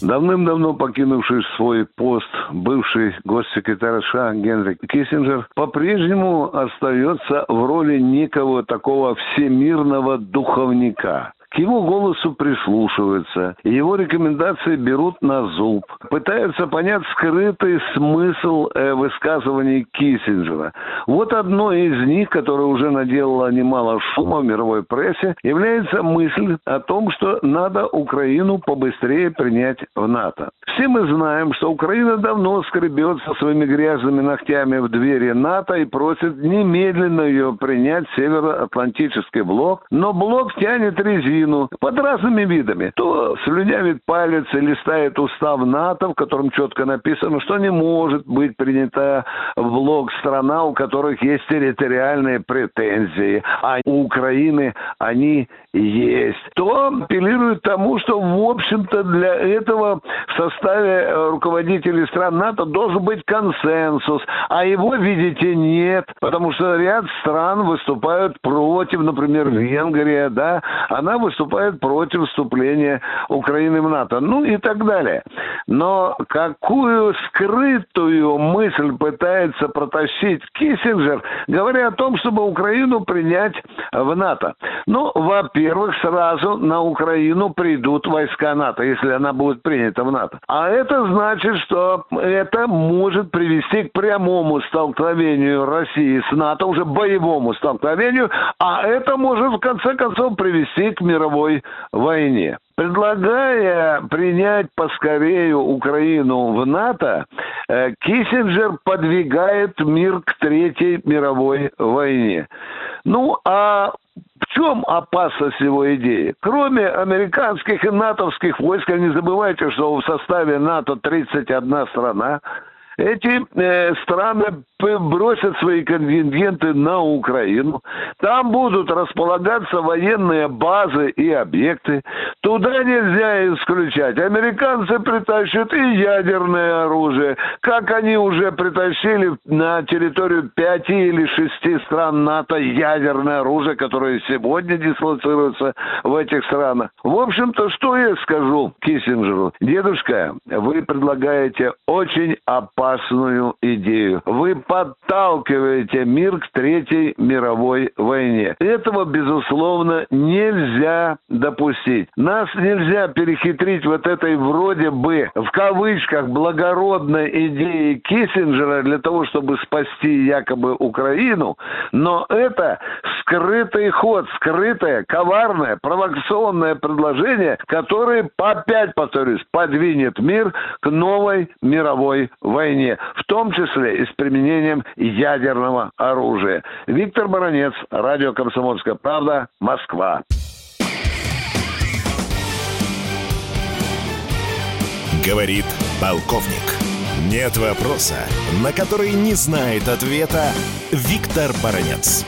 Давным-давно покинувший свой пост бывший госсекретарь США Генри Киссинджер по-прежнему остается в роли некого такого всемирного духовника. К его голосу прислушиваются, его рекомендации берут на зуб, пытаются понять скрытый смысл э, высказываний Киссинджера. Вот одно из них, которое уже наделало немало шума в мировой прессе, является мысль о том, что надо Украину побыстрее принять в НАТО. Все мы знаем, что Украина давно скребется своими грязными ногтями в двери НАТО и просит немедленно ее принять Североатлантический блок, но блок тянет резину Украину под разными видами. То слюнявит палец и листает устав НАТО, в котором четко написано, что не может быть принята в блок страна, у которых есть территориальные претензии, а у Украины они есть. То апеллирует тому, что, в общем-то, для этого в составе э, руководителей стран НАТО должен быть консенсус, а его, видите, нет, потому что ряд стран выступают против, например, Венгрия, да, она выступает против вступления Украины в НАТО, ну и так далее. Но какую скрытую мысль пытается протащить Киссинджер, говоря о том, чтобы Украину принять в НАТО? Ну, во-первых, сразу на Украину придут войска НАТО, если она будет принята в НАТО. А это значит, что это может привести к прямому столкновению России с НАТО, уже боевому столкновению, а это может в конце концов привести к мировой войне. Предлагая принять поскорее Украину в НАТО, э, Киссинджер подвигает мир к Третьей мировой войне. Ну, а в чем опасность его идеи? Кроме американских и натовских войск, не забывайте, что в составе НАТО 31 страна, эти э, страны бросят свои контингенты на Украину. Там будут располагаться военные базы и объекты. Туда нельзя исключать. Американцы притащат и ядерное оружие, как они уже притащили на территорию пяти или шести стран НАТО ядерное оружие, которое сегодня дислоцируется в этих странах. В общем-то, что я скажу Киссинджеру? Дедушка, вы предлагаете очень опасную идею. Вы подталкиваете мир к Третьей мировой войне. Этого, безусловно, нельзя допустить. Нас нельзя перехитрить вот этой вроде бы, в кавычках, благородной идеи Киссинджера для того, чтобы спасти якобы Украину, но это скрытый ход, скрытое, коварное, провокационное предложение, которое, опять повторюсь, подвинет мир к новой мировой войне, в том числе и с применением ядерного оружия. Виктор Баранец, радио «Комсомольская правда», Москва. Говорит полковник. Нет вопроса, на который не знает ответа Виктор Баранец.